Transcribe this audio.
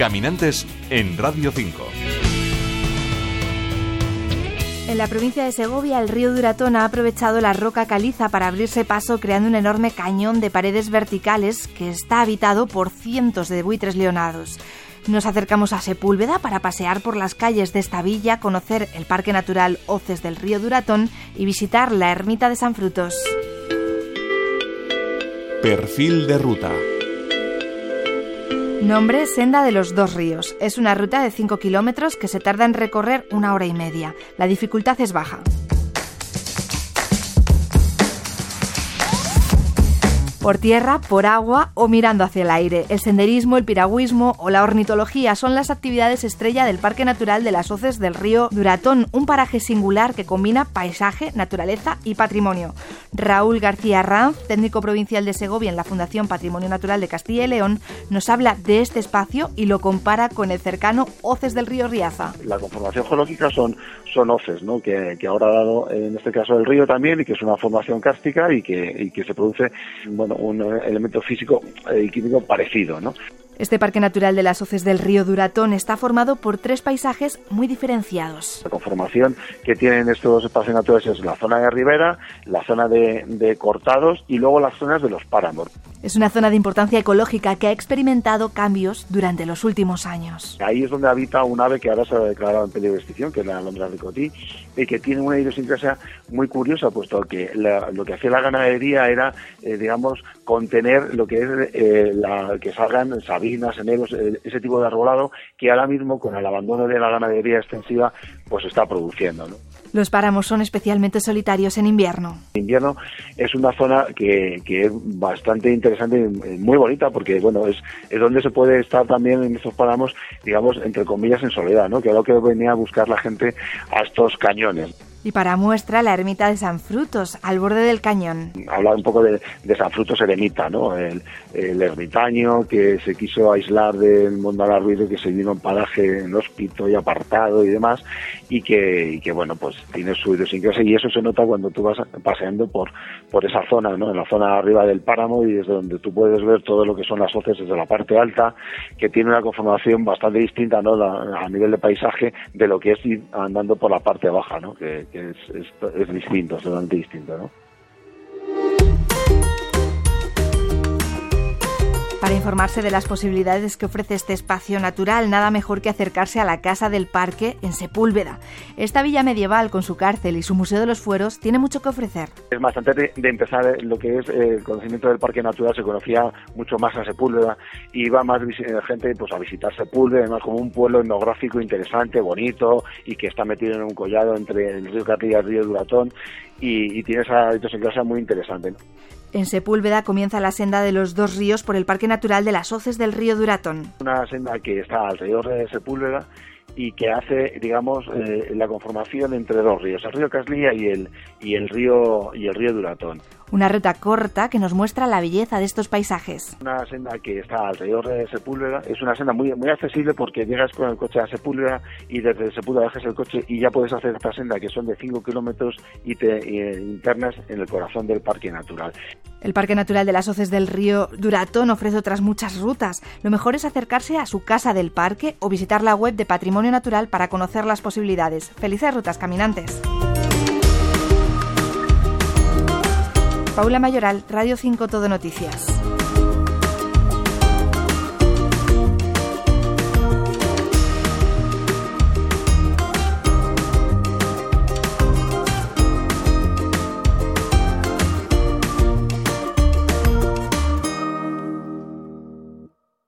Caminantes en Radio 5. En la provincia de Segovia, el río Duratón ha aprovechado la roca caliza para abrirse paso creando un enorme cañón de paredes verticales que está habitado por cientos de buitres leonados. Nos acercamos a Sepúlveda para pasear por las calles de esta villa, conocer el Parque Natural Hoces del Río Duratón y visitar la Ermita de San Frutos. Perfil de ruta. Nombre Senda de los Dos Ríos. Es una ruta de 5 kilómetros que se tarda en recorrer una hora y media. La dificultad es baja. por tierra, por agua o mirando hacia el aire. El senderismo, el piragüismo o la ornitología son las actividades estrella del Parque Natural de las Hoces del río Duratón, un paraje singular que combina paisaje, naturaleza y patrimonio. Raúl García Ranz, técnico provincial de Segovia en la Fundación Patrimonio Natural de Castilla y León, nos habla de este espacio y lo compara con el cercano Hoces del río Riaza. La conformación geológica son, son hoces, ¿no? que, ahora ha dado en este caso el río también y que es una formación cárstica y que, y que se produce un elemento físico y químico parecido, ¿no? Este Parque Natural de las Hoces del Río Duratón está formado por tres paisajes muy diferenciados. La conformación que tienen estos espacios naturales es la zona de ribera, la zona de, cortados y luego las zonas de los páramos. Es una zona de importancia ecológica que ha experimentado cambios durante los últimos años. Ahí es donde habita un ave que ahora se ha declarado en peligro de extinción, que es la alondra de cotí, y que tiene una idiosincrasia muy curiosa, puesto que lo que hacía la ganadería era, eh, digamos, contener lo que es eh, la, que salgan sabinas, eh, ese tipo de arbolado que ahora mismo con el abandono de la ganadería extensiva pues está produciendo. ¿no? Los páramos son especialmente solitarios en invierno. En invierno es una zona que, que, es bastante interesante y muy bonita porque bueno es, es donde se puede estar también en estos páramos, digamos, entre comillas, en soledad, ¿no? que es lo que venía a buscar la gente a estos cañones. Y para muestra la ermita de San Frutos, al borde del cañón. Habla un poco de, San Frutos eremita, ¿no? El, ermitaño que se quiso aislar del mundo al ruido, que se vino en paraje inhóspito y apartado y demás, y que, que bueno, pues tiene su idiosincrasia y eso se nota cuando tú vas paseando por, por esa zona, ¿no? En la zona arriba del páramo y desde donde tú puedes ver todo lo que son las hoces desde la parte alta, que tiene una conformación bastante distinta, ¿no? a nivel de paisaje de lo que es andando por la parte baja, ¿no? Que, que es, es, es distinto, totalmente distinto, ¿no? Para informarse de las posibilidades que ofrece este espacio natural, nada mejor que acercarse a la Casa del Parque en Sepúlveda. Esta villa medieval, con su cárcel y su Museo de los Fueros, tiene mucho que ofrecer. Es más, antes de, empezar lo que es eh, el conocimiento del Parque Natural, se conocía mucho más a Sepúlveda y iba más eh, gente pues, a visitar Sepúlveda, además como un pueblo etnográfico interesante, bonito y que está metido en un collado entre el río Carrilla y el río Duratón y, tiene esa idiosincrasia muy interesante. En Sepúlveda comienza la senda de los dos ríos por el Parque Natural de las Hoces del río Duratón. Una senda que está alrededor de Sepúlveda y que hace, digamos, eh, la conformación entre dos ríos, el río Caslía y el, y el río y el río Duratón. Una ruta corta que nos muestra la belleza de estos paisajes. Una senda que está alrededor de Sepúlveda es una senda muy, muy accesible porque llegas con el coche a Sepúlveda y desde Sepúlveda dejas el coche y ya puedes hacer esta senda que son de 5 kilómetros y te internas en el corazón del Parque Natural. El Parque Natural de las Hoces del Río Duratón ofrece otras muchas rutas. Lo mejor es acercarse a su casa del parque o visitar la web de Patrimonio Natural para conocer las posibilidades. Felices rutas caminantes. Paula Mayoral, Radio 5 Todo Noticias.